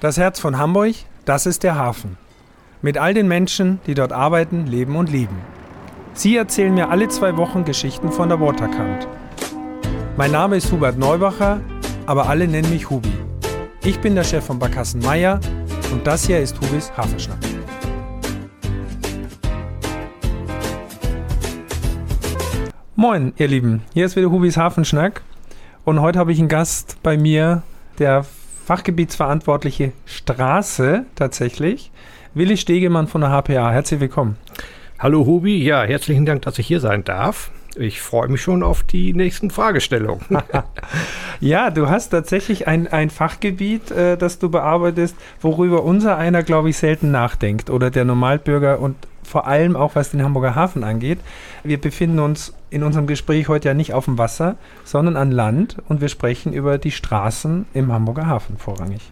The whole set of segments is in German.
Das Herz von Hamburg, das ist der Hafen. Mit all den Menschen, die dort arbeiten, leben und lieben. Sie erzählen mir alle zwei Wochen Geschichten von der Waterkant. Mein Name ist Hubert Neubacher, aber alle nennen mich Hubi. Ich bin der Chef von Barkassen Meier und das hier ist Hubis Hafenschnack. Moin, ihr Lieben. Hier ist wieder Hubis Hafenschnack und heute habe ich einen Gast bei mir, der Fachgebietsverantwortliche Straße tatsächlich. Willi Stegemann von der HPA. Herzlich willkommen. Hallo Hubi, ja, herzlichen Dank, dass ich hier sein darf. Ich freue mich schon auf die nächsten Fragestellungen. ja, du hast tatsächlich ein, ein Fachgebiet, äh, das du bearbeitest, worüber unser einer, glaube ich, selten nachdenkt oder der Normalbürger und vor allem auch was den Hamburger Hafen angeht. Wir befinden uns in unserem Gespräch heute ja nicht auf dem Wasser, sondern an Land und wir sprechen über die Straßen im Hamburger Hafen vorrangig.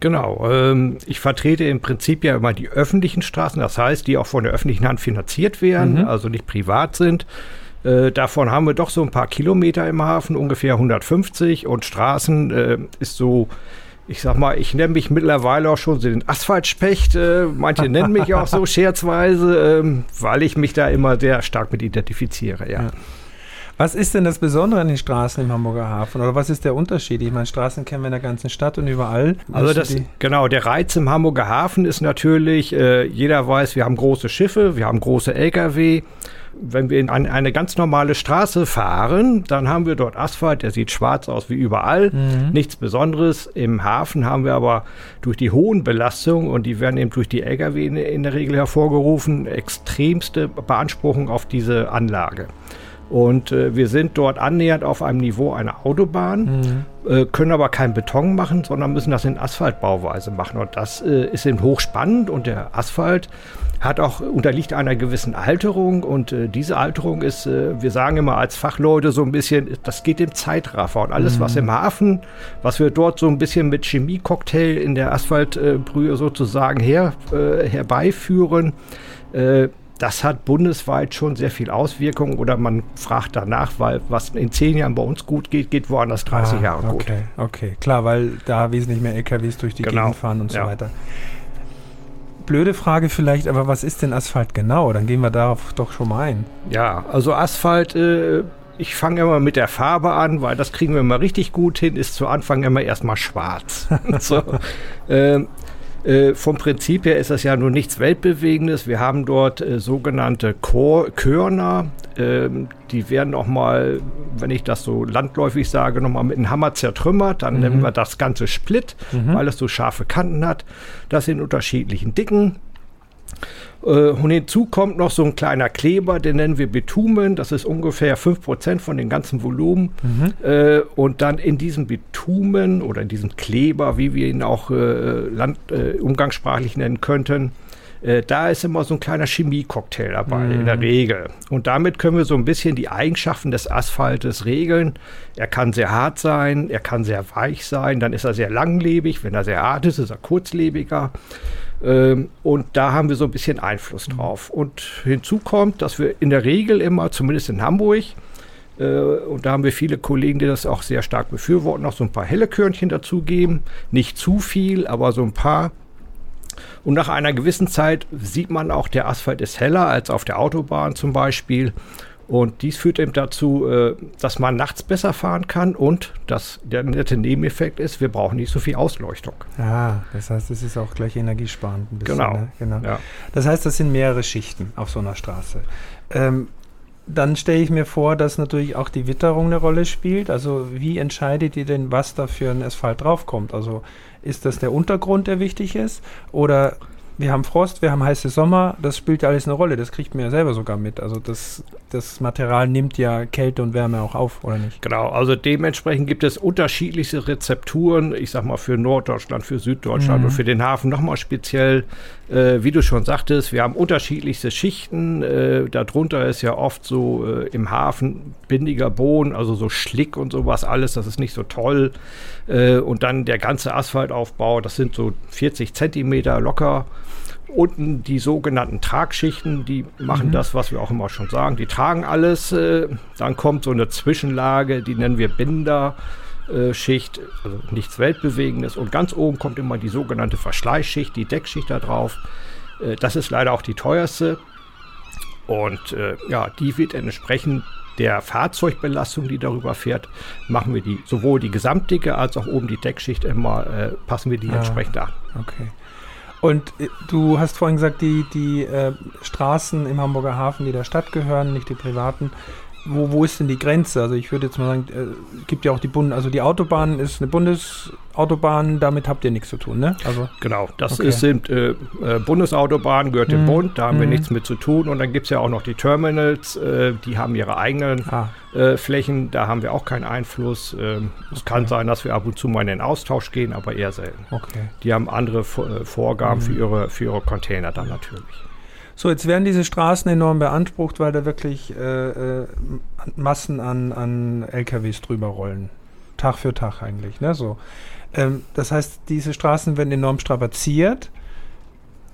Genau. Ähm, ich vertrete im Prinzip ja immer die öffentlichen Straßen, das heißt, die auch von der öffentlichen Hand finanziert werden, mhm. also nicht privat sind. Äh, davon haben wir doch so ein paar Kilometer im Hafen, ungefähr 150 und Straßen äh, ist so ich sag mal, ich nenne mich mittlerweile auch schon den Asphaltspecht. Äh, manche nennen mich auch so scherzweise, ähm, weil ich mich da immer sehr stark mit identifiziere, ja. ja. Was ist denn das Besondere an den Straßen im Hamburger Hafen? Oder was ist der Unterschied? Ich meine, Straßen kennen wir in der ganzen Stadt und überall. Also das, genau, der Reiz im Hamburger Hafen ist natürlich, äh, jeder weiß, wir haben große Schiffe, wir haben große Lkw. Wenn wir in eine ganz normale Straße fahren, dann haben wir dort Asphalt, der sieht schwarz aus wie überall, mhm. nichts Besonderes. Im Hafen haben wir aber durch die hohen Belastungen und die werden eben durch die Lkw in, in der Regel hervorgerufen, extremste Beanspruchung auf diese Anlage. Und äh, wir sind dort annähernd auf einem Niveau einer Autobahn, mhm. äh, können aber keinen Beton machen, sondern müssen das in Asphaltbauweise machen. Und das äh, ist eben hochspannend und der Asphalt hat auch unterliegt einer gewissen Alterung und äh, diese Alterung ist, äh, wir sagen immer als Fachleute so ein bisschen, das geht im Zeitraffer und alles, mhm. was im Hafen, was wir dort so ein bisschen mit Chemiecocktail in der Asphaltbrühe sozusagen her, äh, herbeiführen, das hat bundesweit schon sehr viel Auswirkungen oder man fragt danach, weil was in zehn Jahren bei uns gut geht, geht woanders 30 ah, Jahre gut. Okay, okay, klar, weil da wesentlich mehr LKWs durch die genau. Gegend fahren und so ja. weiter. Blöde Frage vielleicht, aber was ist denn Asphalt genau? Dann gehen wir darauf doch schon mal ein. Ja, also Asphalt, äh, ich fange immer mit der Farbe an, weil das kriegen wir immer richtig gut hin, ist zu Anfang immer erstmal schwarz. so, äh, äh, vom Prinzip her ist das ja nun nichts Weltbewegendes. Wir haben dort äh, sogenannte Chor Körner. Ähm, die werden auch mal, wenn ich das so landläufig sage, nochmal mit einem Hammer zertrümmert. Dann mhm. nennen wir das Ganze Split, mhm. weil es so scharfe Kanten hat. Das in unterschiedlichen Dicken. Äh, und hinzu kommt noch so ein kleiner Kleber, den nennen wir Bitumen. Das ist ungefähr 5% von dem ganzen Volumen. Mhm. Äh, und dann in diesem Bitumen oder in diesem Kleber, wie wir ihn auch äh, land, umgangssprachlich nennen könnten, da ist immer so ein kleiner Chemiecocktail dabei, mhm. in der Regel. Und damit können wir so ein bisschen die Eigenschaften des Asphaltes regeln. Er kann sehr hart sein, er kann sehr weich sein, dann ist er sehr langlebig. Wenn er sehr hart ist, ist er kurzlebiger. Ähm, und da haben wir so ein bisschen Einfluss mhm. drauf. Und hinzu kommt, dass wir in der Regel immer, zumindest in Hamburg, äh, und da haben wir viele Kollegen, die das auch sehr stark befürworten, noch so ein paar helle Körnchen dazugeben. Nicht zu viel, aber so ein paar. Und nach einer gewissen Zeit sieht man auch, der Asphalt ist heller als auf der Autobahn zum Beispiel. Und dies führt eben dazu, äh, dass man nachts besser fahren kann und dass der nette Nebeneffekt ist, wir brauchen nicht so viel Ausleuchtung. Ah, das heißt, es ist auch gleich energiesparend. Ein bisschen, genau. Ne? genau. Ja. Das heißt, das sind mehrere Schichten auf so einer Straße. Ähm, dann stelle ich mir vor, dass natürlich auch die Witterung eine Rolle spielt. Also wie entscheidet ihr denn, was da für ein Asphalt draufkommt? Also ist das der Untergrund, der wichtig ist? Oder wir haben Frost, wir haben heiße Sommer, das spielt ja alles eine Rolle. Das kriegt man ja selber sogar mit. Also das, das Material nimmt ja Kälte und Wärme auch auf, oder nicht? Genau, also dementsprechend gibt es unterschiedliche Rezepturen, ich sag mal für Norddeutschland, für Süddeutschland mhm. und für den Hafen nochmal speziell. Äh, wie du schon sagtest, wir haben unterschiedlichste Schichten. Äh, darunter ist ja oft so äh, im Hafen bindiger Boden, also so Schlick und sowas alles, das ist nicht so toll. Äh, und dann der ganze Asphaltaufbau, das sind so 40 Zentimeter locker. Unten die sogenannten Tragschichten, die machen mhm. das, was wir auch immer schon sagen. Die tragen alles. Äh, dann kommt so eine Zwischenlage, die nennen wir Binder. äh, Schicht, also nichts Weltbewegendes. Und ganz oben kommt immer die sogenannte Verschleißschicht, die Deckschicht da drauf. Äh, das ist leider auch die teuerste. Und äh, ja, die wird entsprechend der Fahrzeugbelastung, die darüber fährt, machen wir die sowohl die Gesamtdicke als auch oben die Deckschicht immer, äh, passen wir die Ah. entsprechend an. Okay. Und äh, du hast vorhin gesagt, die, die äh, Straßen im Hamburger Hafen, die der Stadt gehören, nicht die privaten. Wo, wo ist denn die Grenze? Also ich würde jetzt mal sagen, äh, gibt ja auch die Bund, also die Autobahn ist eine Bundesautobahn, damit habt ihr nichts zu tun, ne? Also Genau, das Okay. ist, sind äh, äh, Bundesautobahnen, gehört dem Mhm. Bund, da haben wir Mhm. nichts mit zu tun. Und dann gibt es ja auch noch die Terminals, äh, die haben ihre eigenen ah, äh, Flächen, da haben wir auch keinen Einfluss. Ähm, Es kann sein, dass wir ab und zu mal in den Austausch gehen, aber eher selten. okay. Die haben andere Vor- äh, Vorgaben Mhm. für, ihre, für ihre Container dann natürlich. So, jetzt werden diese Straßen enorm beansprucht, weil da wirklich äh, äh, Massen an, an LKWs drüber rollen. Tag für Tag eigentlich, ne? So. Ähm, das heißt, diese Straßen werden enorm strapaziert.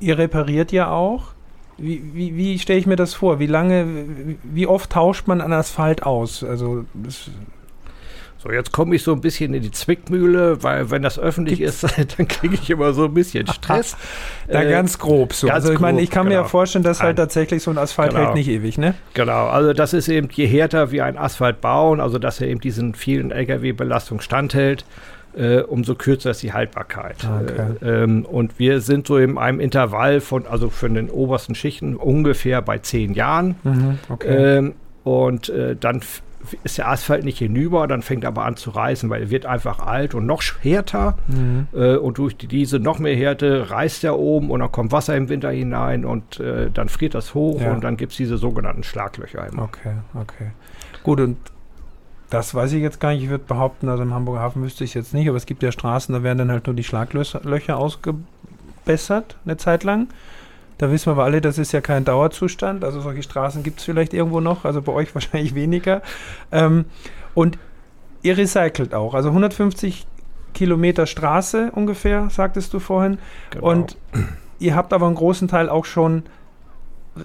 Ihr repariert ja auch. Wie, wie, wie stelle ich mir das vor? Wie lange, wie, oft tauscht man an Asphalt aus? Also, das, So, jetzt komme ich so ein bisschen in die Zwickmühle, weil wenn das öffentlich Gibt's- ist, dann kriege ich immer so ein bisschen Stress. da Äh, ganz grob so. ganz also, ich meine, ich kann mir ja genau. vorstellen, dass halt Ein- tatsächlich so ein Asphalt Genau. hält nicht ewig, ne? Genau, also das ist eben, je härter wir einen Asphalt bauen, also dass er eben diesen vielen Lkw-Belastungen standhält, äh, umso kürzer ist die Haltbarkeit. Ah, okay. Äh, ähm, und wir sind so in einem Intervall von, also für den obersten Schichten ungefähr bei zehn Jahren. Mhm, okay. Ähm, und äh, dann ist der Asphalt nicht hinüber, dann fängt er aber an zu reißen, weil er wird einfach alt und noch härter. mhm. Äh, und durch die, diese noch mehr Härte reißt er oben und dann kommt Wasser im Winter hinein und äh, dann friert das hoch Ja. und dann gibt es diese sogenannten Schlaglöcher. Immer. Okay, okay. Gut, und das weiß ich jetzt gar nicht. Ich würde behaupten, also im Hamburger Hafen wüsste ich jetzt nicht, aber es gibt ja Straßen, da werden dann halt nur die Schlaglöcher Löcher ausgebessert, eine Zeit lang. Da wissen wir aber alle, das ist ja kein Dauerzustand. Also solche Straßen gibt es vielleicht irgendwo noch, also bei euch wahrscheinlich weniger. Ähm, und ihr recycelt auch. Also 150 Kilometer Straße ungefähr, sagtest du vorhin. Genau. Und ihr habt aber einen großen Teil auch schon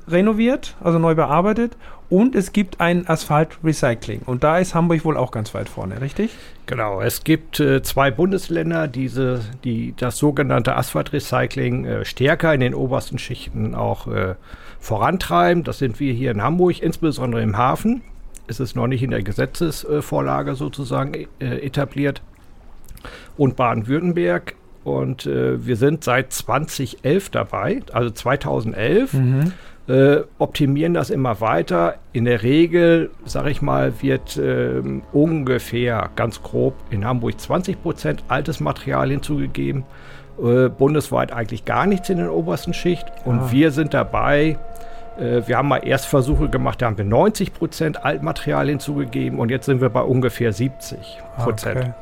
renoviert, also neu bearbeitet. Und es gibt ein Asphalt-Recycling. Und da ist Hamburg wohl auch ganz weit vorne, richtig? Genau, es gibt äh, zwei Bundesländer, diese, die das sogenannte Asphaltrecycling äh, stärker in den obersten Schichten auch äh, vorantreiben. Das sind wir hier in Hamburg, insbesondere im Hafen. Es ist noch nicht in der Gesetzesvorlage sozusagen äh, etabliert. Und Baden-Württemberg. Und äh, wir sind seit 2011 dabei, also 2011 äh, optimieren das immer weiter. In der Regel, sage ich mal, wird ähm, ungefähr ganz grob in Hamburg 20 Prozent altes Material hinzugegeben. Äh, bundesweit eigentlich gar nichts in der obersten Schicht. Und Ah. wir sind dabei. Äh, wir haben mal Erstversuche gemacht, da haben wir 90 Prozent Altmaterial hinzugegeben und jetzt sind wir bei ungefähr 70 Prozent.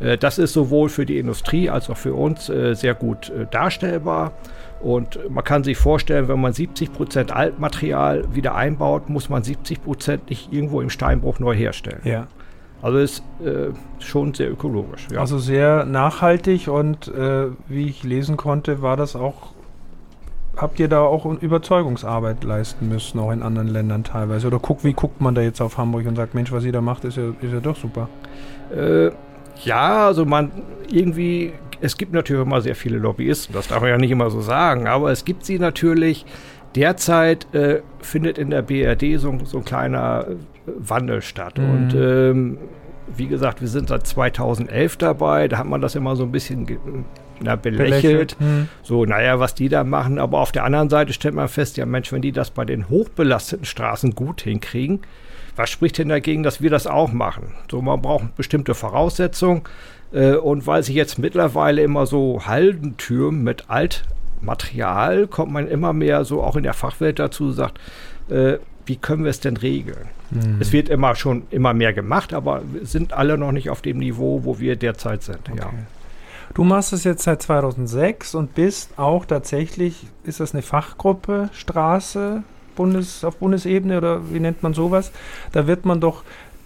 Okay. Äh, Das ist sowohl für die Industrie als auch für uns äh, sehr gut äh, darstellbar. Und man kann sich vorstellen, wenn man 70 Prozent Altmaterial wieder einbaut, muss man 70 Prozent nicht irgendwo im Steinbruch neu herstellen. Ja. Also ist äh, schon sehr ökologisch. Ja. Also sehr nachhaltig und äh, wie ich lesen konnte, war das auch. Habt ihr da auch Überzeugungsarbeit leisten müssen, auch in anderen Ländern teilweise? Oder guck, wie guckt man da jetzt auf Hamburg und sagt, Mensch, was ihr da macht, ist ja, ist ja doch super. Äh, ja, also man irgendwie, es gibt natürlich immer sehr viele Lobbyisten, das darf man ja nicht immer so sagen, aber es gibt sie natürlich. Derzeit äh, findet in der BRD so, so ein kleiner äh, Wandel statt. Mhm. Und ähm, wie gesagt, wir sind seit 2011 dabei, da hat man das immer so ein bisschen ge- na, belächelt. Hm. So, naja, was die da machen. Aber auf der anderen Seite stellt man fest, ja Mensch, wenn die das bei den hochbelasteten Straßen gut hinkriegen, was spricht denn dagegen, dass wir das auch machen? So, man braucht bestimmte Voraussetzungen. Äh, und weil sich jetzt mittlerweile immer so Halden türmen mit Altmaterial, kommt man immer mehr so auch in der Fachwelt dazu, sagt, äh, wie können wir es denn regeln? Hm. Es wird immer schon immer mehr gemacht, aber wir sind alle noch nicht auf dem Niveau, wo wir derzeit sind. Ja. Okay. Du machst es jetzt seit 2006 und bist auch tatsächlich, ist das eine Fachgruppe, Straße, Bundes, auf Bundesebene oder wie nennt man sowas? Da wird man doch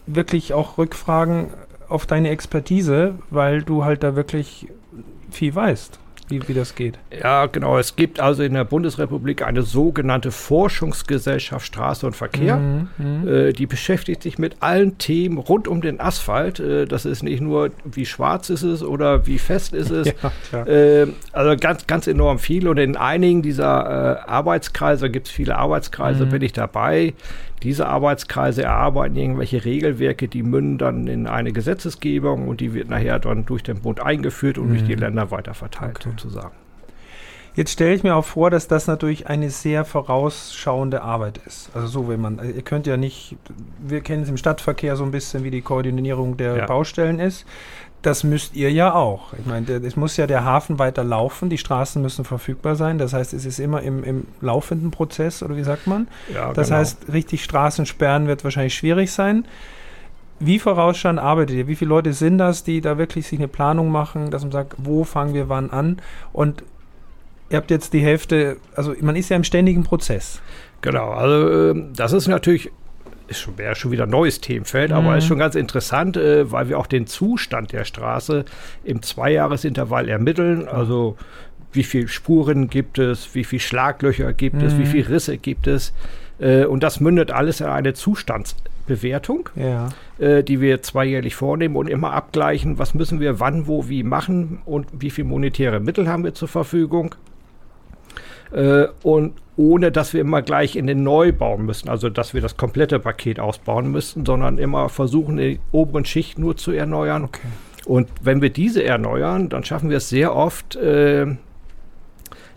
wirklich auch Rückfragen auf deine Expertise, weil du halt da wirklich viel weißt. wie, wie das geht. Ja, genau. Es gibt also in der Bundesrepublik eine sogenannte Forschungsgesellschaft Straße und Verkehr. Mhm, mhm. äh, die beschäftigt sich mit allen Themen rund um den Asphalt. Äh, das ist nicht nur, wie schwarz ist es oder wie fest ist es. Ja, äh, also ganz, ganz enorm viel. Und in einigen dieser äh, Arbeitskreise, gibt es viele Arbeitskreise, mhm. bin ich dabei. Diese Arbeitskreise erarbeiten irgendwelche Regelwerke, die münden dann in eine Gesetzesgebung und die wird nachher dann durch den Bund eingeführt und durch die mhm. Länder weiter verteilt okay. sozusagen. Jetzt stelle ich mir auch vor, dass das natürlich eine sehr vorausschauende Arbeit ist. Also so, wenn man, ihr könnt ja nicht, wir kennen es im Stadtverkehr so ein bisschen, wie die Koordinierung der ja. Baustellen ist. Das müsst ihr ja auch. Ich meine, es muss ja der Hafen weiter laufen, die Straßen müssen verfügbar sein. Das heißt, es ist immer im, im laufenden Prozess, oder wie sagt man? Ja, das genau. heißt, richtig Straßen sperren wird wahrscheinlich schwierig sein. Wie vorausschauend arbeitet ihr? Wie viele Leute sind das, die da wirklich sich eine Planung machen, dass man sagt, wo fangen wir wann an? Und ihr habt jetzt die Hälfte, also man ist ja im ständigen Prozess. Genau, also ähm, das ist natürlich ist schon, wäre schon wieder ein neues Themenfeld, mhm. aber ist schon ganz interessant, äh, weil wir auch den Zustand der Straße im Zweijahresintervall ermitteln. Also wie viele Spuren gibt es, wie viele Schlaglöcher gibt mhm. es, wie mhm. viele Risse gibt es. Äh, und das mündet alles in eine Zustandsbewertung, ja. äh, die wir zweijährlich vornehmen und immer abgleichen, was müssen wir wann, wo, wie machen und wie viele monetäre Mittel haben wir zur Verfügung. Äh, und ohne dass wir immer gleich in den Neubau müssen, also dass wir das komplette Paket ausbauen müssen, sondern immer versuchen, die oberen Schicht nur zu erneuern. Okay. Und wenn wir diese erneuern, dann schaffen wir es sehr oft, äh,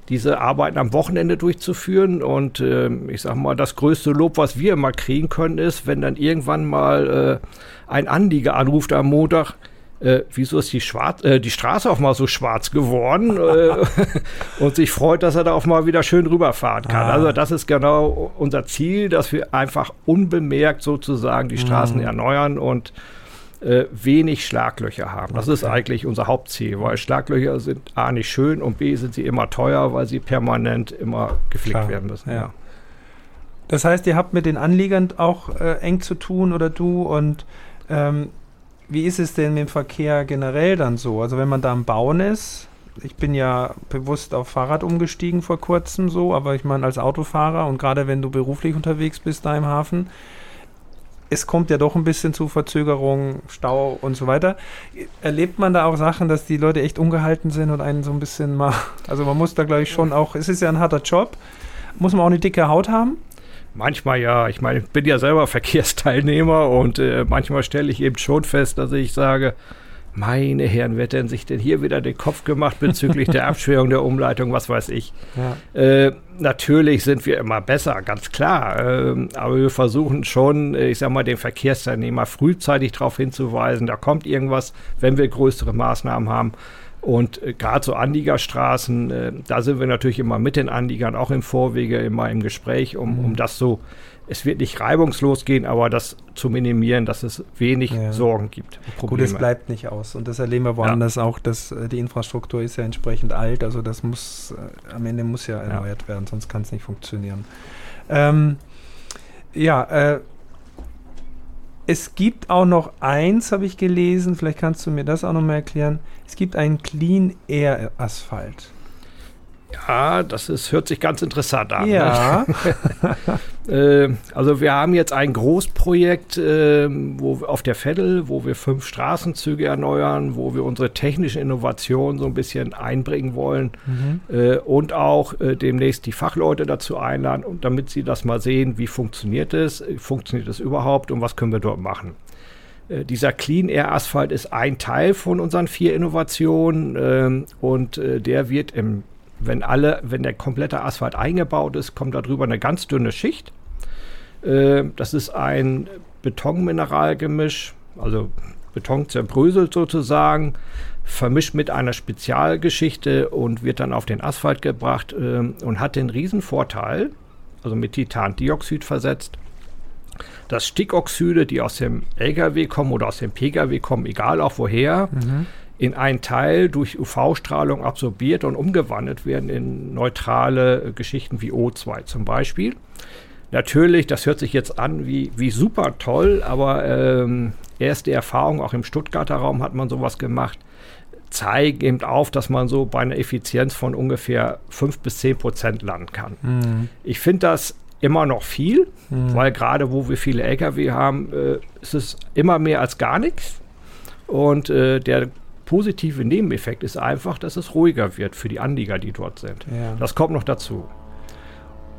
diese Arbeiten am Wochenende durchzuführen. Und äh, ich sage mal, das größte Lob, was wir immer kriegen können, ist, wenn dann irgendwann mal äh, ein Anlieger anruft am Montag, äh, wieso ist die, Schwarz, äh, die Straße auch mal so schwarz geworden äh, und sich freut, dass er da auch mal wieder schön rüberfahren kann. Ah. Also das ist genau unser Ziel, dass wir einfach unbemerkt sozusagen die Straßen mhm. erneuern und äh, wenig Schlaglöcher haben. Das okay. ist eigentlich unser Hauptziel, weil Schlaglöcher sind A nicht schön und B sind sie immer teuer, weil sie permanent immer geflickt Klar. werden müssen. Ja. Das heißt, ihr habt mit den Anliegern auch äh, eng zu tun oder du und ähm, wie ist es denn mit dem Verkehr generell dann so? Also wenn man da am Bauen ist, ich bin ja bewusst auf Fahrrad umgestiegen vor kurzem so, aber ich meine als Autofahrer und gerade wenn du beruflich unterwegs bist da im Hafen, es kommt ja doch ein bisschen zu Verzögerungen, Stau und so weiter. Erlebt man da auch Sachen, dass die Leute echt ungehalten sind und einen so ein bisschen mal, also man muss da glaube ich schon auch, es ist ja ein harter Job, muss man auch eine dicke Haut haben? Manchmal ja. Ich meine, ich bin ja selber Verkehrsteilnehmer und äh, manchmal stelle ich eben schon fest, dass ich sage, meine Herren, wer hat denn sich denn hier wieder den Kopf gemacht bezüglich der Abschwörung der Umleitung, was weiß ich. Ja. Äh, natürlich sind wir immer besser, ganz klar. Äh, aber wir versuchen schon, äh, ich sag mal, den Verkehrsteilnehmer frühzeitig darauf hinzuweisen, da kommt irgendwas, wenn wir größere Maßnahmen haben. Und äh, gerade so Anliegerstraßen, äh, da sind wir natürlich immer mit den Anliegern, auch im Vorwege, immer im Gespräch, um, um mhm. das so, es wird nicht reibungslos gehen, aber das zu minimieren, dass es wenig ja. Sorgen gibt. Gut, es bleibt nicht aus. Und das erleben wir woanders ja. auch, dass äh, die Infrastruktur ist ja entsprechend alt. Also das muss, äh, am Ende muss ja erneuert ja. werden, sonst kann es nicht funktionieren. Ähm, ja, äh, es gibt auch noch eins, habe ich gelesen, vielleicht kannst du mir das auch noch mal erklären. Es gibt einen Clean Air Asphalt. Ja, das ist, hört sich ganz interessant an. Ja. äh, also wir haben jetzt ein Großprojekt äh, wo, auf der Veddel, wo wir fünf Straßenzüge erneuern, wo wir unsere technische Innovation so ein bisschen einbringen wollen mhm. äh, und auch äh, demnächst die Fachleute dazu einladen, und damit sie das mal sehen, wie funktioniert es, funktioniert es überhaupt und was können wir dort machen. Äh, dieser Clean Air Asphalt ist ein Teil von unseren vier Innovationen ähm, und äh, der wird im wenn alle, wenn der komplette Asphalt eingebaut ist, kommt darüber eine ganz dünne Schicht. Äh, das ist ein Betonmineralgemisch, also Beton zerbröselt sozusagen, vermischt mit einer Spezialgeschichte und wird dann auf den Asphalt gebracht äh, und hat den Riesenvorteil, also mit Titandioxid versetzt, dass Stickoxide, die aus dem LKW kommen oder aus dem PKW kommen, egal auch woher, mhm in einen Teil durch UV-Strahlung absorbiert und umgewandelt werden in neutrale äh, Geschichten wie O2 zum Beispiel. Natürlich, das hört sich jetzt an wie, wie super toll, aber ähm, erste Erfahrung, auch im Stuttgarter Raum hat man sowas gemacht. zeigen eben auf, dass man so bei einer Effizienz von ungefähr 5 bis 10 Prozent landen kann. Mhm. Ich finde das immer noch viel, mhm. weil gerade wo wir viele Lkw haben, äh, ist es immer mehr als gar nichts. Und äh, der positive Nebeneffekt ist einfach, dass es ruhiger wird für die Anlieger, die dort sind. Ja. Das kommt noch dazu.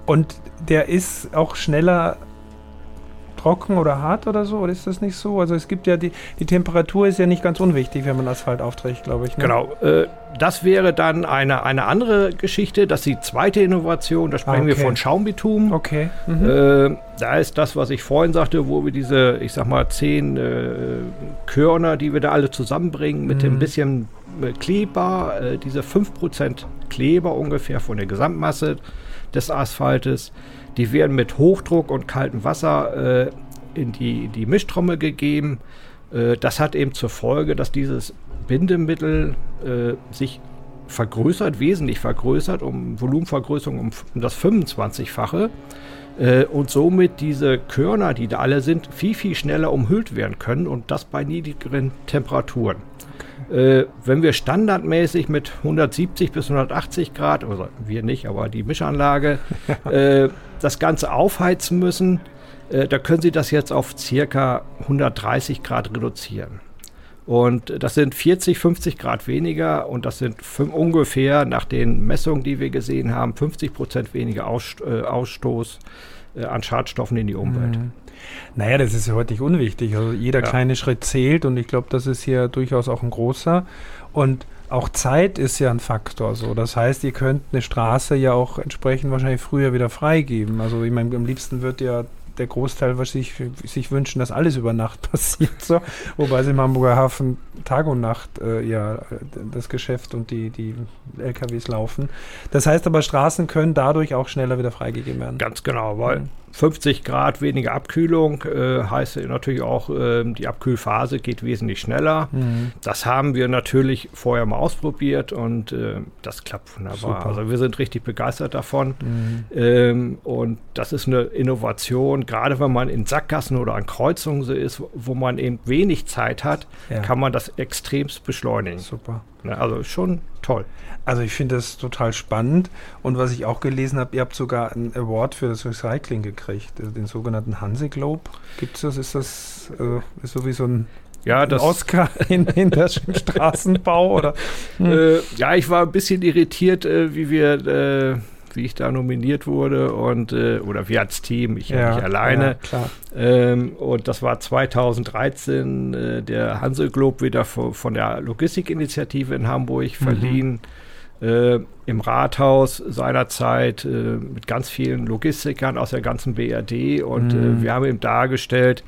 Und der ist auch schneller trocken oder hart oder so? Oder ist das nicht so? Also es gibt ja die, die Temperatur ist ja nicht ganz unwichtig, wenn man Asphalt aufträgt, glaube ich. Ne? Genau. Äh, das wäre dann eine, eine andere Geschichte. Das ist die zweite Innovation. Da sprechen ah, okay. wir von Schaumbitum. Okay. Mhm. Äh, da ist das, was ich vorhin sagte, wo wir diese, ich sag mal, zehn äh, Körner, die wir da alle zusammenbringen, mit mhm. dem bisschen Kleber, diese 5% Kleber ungefähr von der Gesamtmasse des Asphaltes die werden mit Hochdruck und kaltem Wasser äh, in die, die Mischtrommel gegeben. Äh, das hat eben zur Folge, dass dieses Bindemittel äh, sich vergrößert, wesentlich vergrößert, um Volumenvergrößerung um, um das 25-fache. Äh, und somit diese Körner, die da alle sind, viel, viel schneller umhüllt werden können und das bei niedrigeren Temperaturen. Äh, wenn wir standardmäßig mit 170 bis 180 Grad, also wir nicht, aber die Mischanlage, äh, das Ganze aufheizen müssen, äh, da können Sie das jetzt auf circa 130 Grad reduzieren. Und das sind 40, 50 Grad weniger und das sind ungefähr nach den Messungen, die wir gesehen haben, 50 Prozent weniger Aus, äh, Ausstoß an Schadstoffen in die Umwelt. Mhm. Naja, das ist ja heute nicht unwichtig. Also jeder ja. kleine Schritt zählt und ich glaube, das ist hier durchaus auch ein großer. Und auch Zeit ist ja ein Faktor. So. Das heißt, ihr könnt eine Straße ja auch entsprechend wahrscheinlich früher wieder freigeben. Also ich meine, am liebsten wird ja der Großteil sich, sich wünschen, dass alles über Nacht passiert. So. Wobei es im Hamburger Hafen Tag und Nacht äh, ja das Geschäft und die, die LKWs laufen. Das heißt aber, Straßen können dadurch auch schneller wieder freigegeben werden. Ganz genau, weil mhm. 50 Grad weniger Abkühlung äh, heißt natürlich auch, äh, die Abkühlphase geht wesentlich schneller. Mhm. Das haben wir natürlich vorher mal ausprobiert und äh, das klappt wunderbar. Super. Also wir sind richtig begeistert davon. Mhm. Ähm, und das ist eine Innovation, gerade wenn man in Sackgassen oder an Kreuzungen so ist, wo man eben wenig Zeit hat, ja. kann man das extremst beschleunigen. Super. Ne, also schon toll. Also ich finde das total spannend. Und was ich auch gelesen habe, ihr habt sogar einen Award für das Recycling gekriegt, also den sogenannten Hanse Globe. Gibt es das? Ist das äh, ist so wie so ein ja, das Oscar in, in der Straßenbau oder? Hm. Äh, ja, ich war ein bisschen irritiert, äh, wie wir äh, wie ich da nominiert wurde und äh, oder wir als Team, ich ja, nicht alleine. Ja, ähm, und das war 2013 äh, der Hanse Globe wieder von, der Logistikinitiative in Hamburg mhm. verliehen. Äh, im Rathaus seinerzeit äh, mit ganz vielen Logistikern aus der ganzen BRD und äh, mhm. wir haben ihm dargestellt,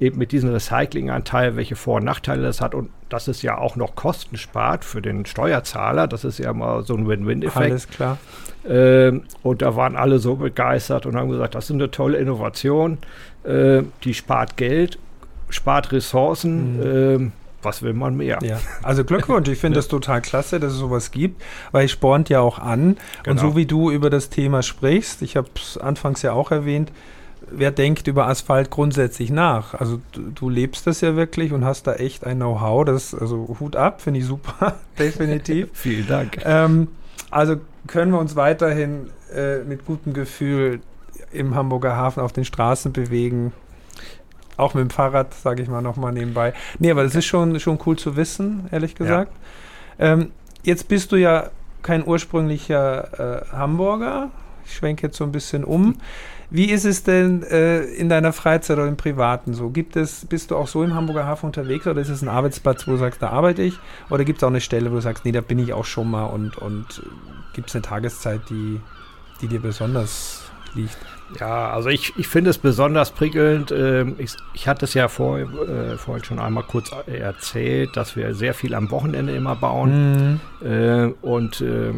eben mit diesem Recyclinganteil, welche Vor- und Nachteile das hat und dass es ja auch noch Kosten spart für den Steuerzahler. Das ist ja mal so ein Win-Win-Effekt. Alles klar. Ähm, und da waren alle so begeistert und haben gesagt, das ist eine tolle Innovation. Äh, die spart Geld, spart Ressourcen. Mhm. Äh, was will man mehr? Ja. Also Glückwunsch, ich finde das total klasse, dass es sowas gibt, weil es spornt ja auch an. Genau. Und so wie du über das Thema sprichst, ich habe es anfangs ja auch erwähnt, wer denkt über Asphalt grundsätzlich nach? Also du, du, lebst das ja wirklich und hast da echt ein Know-how. Das also Hut ab, finde ich super, definitiv. Vielen Dank. Ähm, also können wir uns weiterhin äh, mit gutem Gefühl im Hamburger Hafen auf den Straßen bewegen. Auch mit dem Fahrrad, sage ich mal nochmal nebenbei. Nee, aber das ist schon, schon cool zu wissen, ehrlich gesagt. Ja. Ähm, jetzt bist du ja kein ursprünglicher äh, Hamburger. Ich schwenke jetzt so ein bisschen um. Wie ist es denn äh, in deiner Freizeit oder im Privaten so? Gibt es, bist du auch so im Hamburger Hafen unterwegs oder ist es ein Arbeitsplatz, wo du sagst, da arbeite ich? Oder gibt es auch eine Stelle, wo du sagst, nee, da bin ich auch schon mal und, und gibt es eine Tageszeit, die, die dir besonders liegt? Ja, also ich, ich finde es besonders prickelnd. Ähm, ich, ich hatte es ja vor, äh, vorhin schon einmal kurz erzählt, dass wir sehr viel am Wochenende immer bauen. Mhm. Äh, und äh,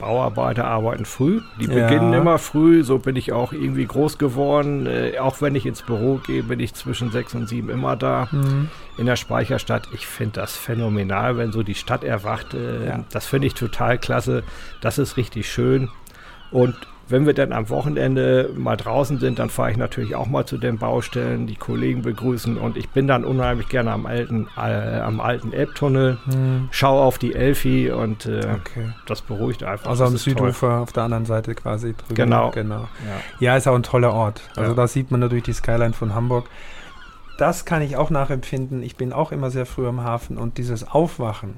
Bauarbeiter arbeiten früh. Die ja. beginnen immer früh. So bin ich auch irgendwie groß geworden. Äh, auch wenn ich ins Büro gehe, bin ich zwischen sechs und sieben immer da. Mhm. In der Speicherstadt. Ich finde das phänomenal, wenn so die Stadt erwacht. Äh, ja. Das finde ich total klasse. Das ist richtig schön. Und wenn wir dann am Wochenende mal draußen sind, dann fahre ich natürlich auch mal zu den Baustellen, die Kollegen begrüßen und ich bin dann unheimlich gerne am alten, äh, am alten Elbtunnel, hm. schaue auf die Elfi und äh, okay. das beruhigt einfach. Also am Südufer toll. auf der anderen Seite quasi drüben. Genau. genau. Ja. ja. ist auch ein toller Ort. Also ja. da sieht man natürlich die Skyline von Hamburg. Das kann ich auch nachempfinden. Ich bin auch immer sehr früh am Hafen und dieses Aufwachen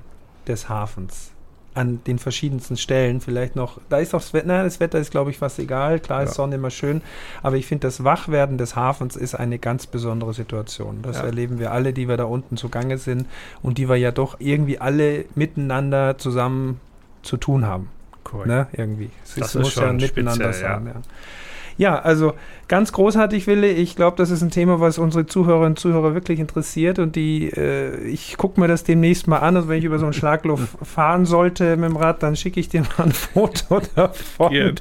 des Hafens an den verschiedensten Stellen. Vielleicht noch, da ist auch das Wetter, das Wetter ist, glaube ich, fast egal. Klar ist ja. Sonne immer schön, aber ich finde, das Wachwerden des Hafens ist eine ganz besondere Situation. Das ja. erleben wir alle, die wir da unten zugange sind und die wir ja doch irgendwie alle miteinander zusammen zu tun haben. Cool. Ne? Irgendwie. Es das muss ja miteinander speziell, sein. Ja. Ja, also ganz großartig, Wille. Ich glaube, das ist ein Thema, was unsere Zuhörerinnen und Zuhörer wirklich interessiert. Und die, äh, ich gucke mir das demnächst mal an. Und wenn ich über so einen Schlagloch fahren sollte mit dem Rad, dann schicke ich dir mal ein Foto davon.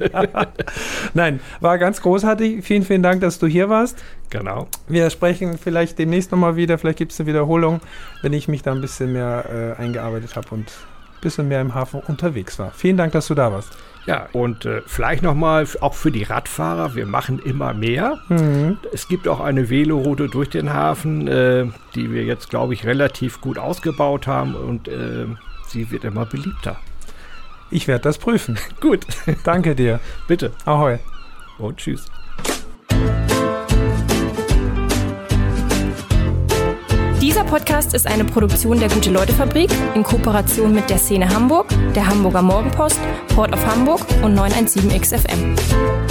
Nein, war ganz großartig. Vielen, vielen Dank, dass du hier warst. Genau. Wir sprechen vielleicht demnächst nochmal wieder. Vielleicht gibt es eine Wiederholung, wenn ich mich da ein bisschen mehr äh, eingearbeitet habe und bisschen mehr im Hafen unterwegs war. Vielen Dank, dass du da warst. Ja, und äh, vielleicht nochmal auch für die Radfahrer, wir machen immer mehr. Mhm. Es gibt auch eine Veloroute durch den Hafen, äh, die wir jetzt, glaube ich, relativ gut ausgebaut haben und äh, sie wird immer beliebter. Ich werde das prüfen. gut. Danke dir. Bitte. Ahoi. Und tschüss. Dieser Podcast ist eine Produktion der Gute-Leute-Fabrik in Kooperation mit der Szene Hamburg, der Hamburger Morgenpost, Port of Hamburg und 917XFM.